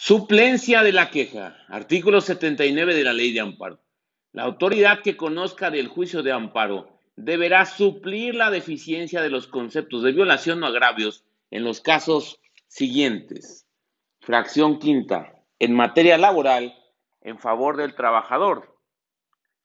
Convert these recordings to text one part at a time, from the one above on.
Suplencia de la queja. Artículo 79 de la Ley de Amparo. La autoridad que conozca del juicio de amparo deberá suplir la deficiencia de los conceptos de violación o agravios en los casos siguientes. Fracción quinta. En materia laboral, en favor del trabajador,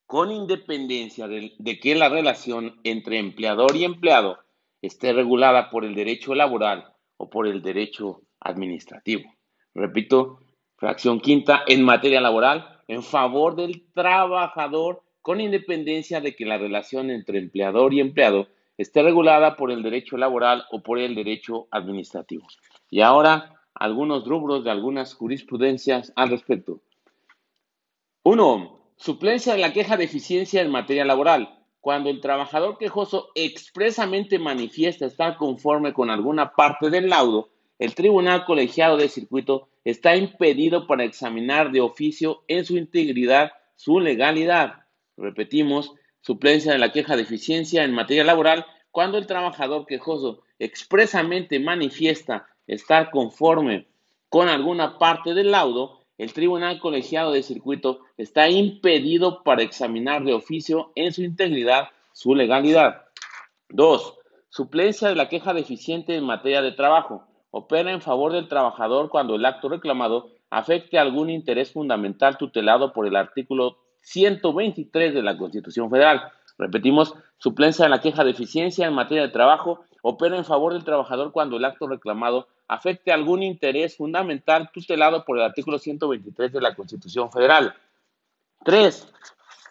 con independencia de, de que la relación entre empleador y empleado esté regulada por el derecho laboral o por el derecho administrativo. Repito, fracción quinta, en materia laboral, en favor del trabajador con independencia de que la relación entre empleador y empleado esté regulada por el derecho laboral o por el derecho administrativo. Y ahora, algunos rubros de algunas jurisprudencias al respecto. Uno, Suplencia de la queja de eficiencia en materia laboral. Cuando el trabajador quejoso expresamente manifiesta estar conforme con alguna parte del laudo, el Tribunal Colegiado de Circuito está impedido para examinar de oficio en su integridad su legalidad. Repetimos, suplencia de la queja de eficiencia en materia laboral cuando el trabajador quejoso expresamente manifiesta estar conforme con alguna parte del laudo, el Tribunal Colegiado de Circuito está impedido para examinar de oficio en su integridad su legalidad. 2. Suplencia de la queja deficiente en materia de trabajo opera en favor del trabajador cuando el acto reclamado afecte algún interés fundamental tutelado por el artículo 123 de la Constitución Federal. Repetimos, suplencia en la queja de eficiencia en materia de trabajo opera en favor del trabajador cuando el acto reclamado afecte algún interés fundamental tutelado por el artículo 123 de la Constitución Federal. 3.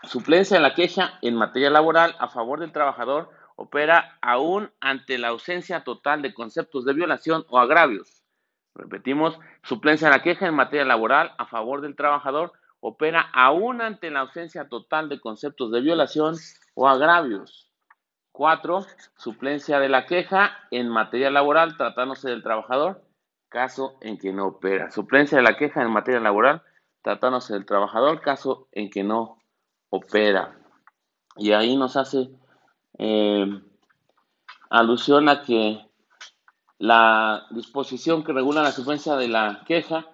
Suplencia en la queja en materia laboral a favor del trabajador opera aún ante la ausencia total de conceptos de violación o agravios. Repetimos, suplencia en la queja en materia laboral a favor del trabajador opera aún ante la ausencia total de conceptos de violación o agravios. 4. Suplencia de la queja en materia laboral tratándose del trabajador, caso en que no opera. Suplencia de la queja en materia laboral tratándose del trabajador, caso en que no opera. Y ahí nos hace eh, alusión a que la disposición que regula la suplencia de la queja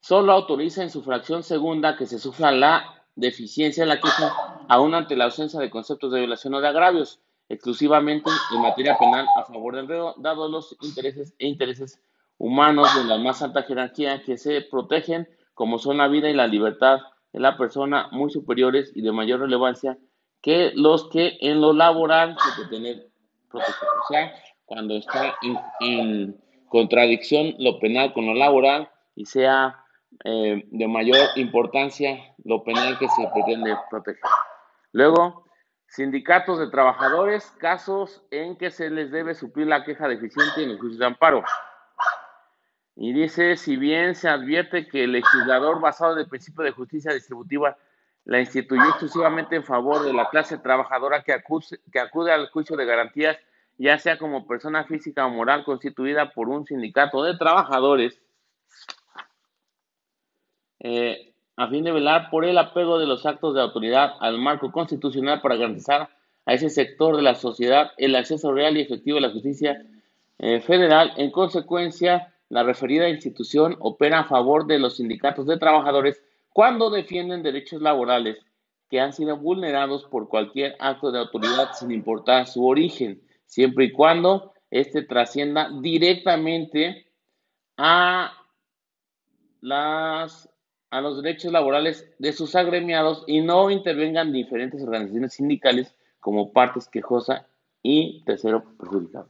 solo autoriza en su fracción segunda que se sufra la deficiencia de la queja aún ante la ausencia de conceptos de violación o de agravios, exclusivamente en materia penal a favor del reo, dados los intereses e intereses humanos de la más alta jerarquía que se protegen, como son la vida y la libertad de la persona, muy superiores y de mayor relevancia que los que en lo laboral se tener protección. O sea, cuando está en, contradicción lo penal con lo laboral y sea eh, de mayor importancia lo penal que se pretende proteger. Luego, sindicatos de trabajadores, casos en que se les debe suplir la queja deficiente en el juicio de amparo. Y dice, si bien se advierte que el legislador basado en el principio de justicia distributiva la instituyó exclusivamente en favor de la clase trabajadora que acude, al juicio de garantías, ya sea como persona física o moral constituida por un sindicato de trabajadores, eh, a fin de velar por el apego de los actos de autoridad al marco constitucional para garantizar a ese sector de la sociedad el acceso real y efectivo a la justicia eh, federal. En consecuencia, la referida institución opera a favor de los sindicatos de trabajadores cuando defienden derechos laborales que han sido vulnerados por cualquier acto de autoridad sin importar su origen, siempre y cuando éste trascienda directamente a, a los derechos laborales de sus agremiados y no intervengan diferentes organizaciones sindicales como partes quejosa y tercero perjudicado.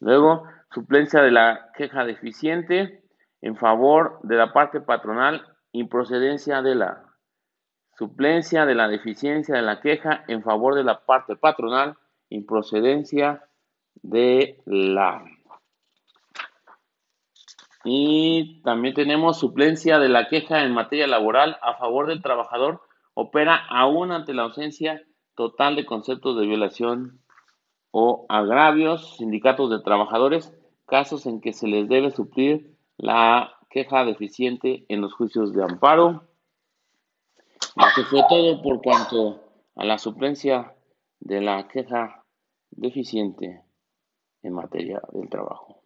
Luego, suplencia de la queja deficiente en favor de la parte patronal improcedencia de la suplencia de la deficiencia de la queja en favor de la parte patronal, improcedencia de la. Y también tenemos suplencia de la queja en materia laboral a favor del trabajador, opera aún ante la ausencia total de conceptos de violación o agravios, sindicatos de trabajadores, casos en que se les debe suplir la queja deficiente en los juicios de amparo. Esto fue todo por cuanto a la suplencia de la queja deficiente en materia del trabajo.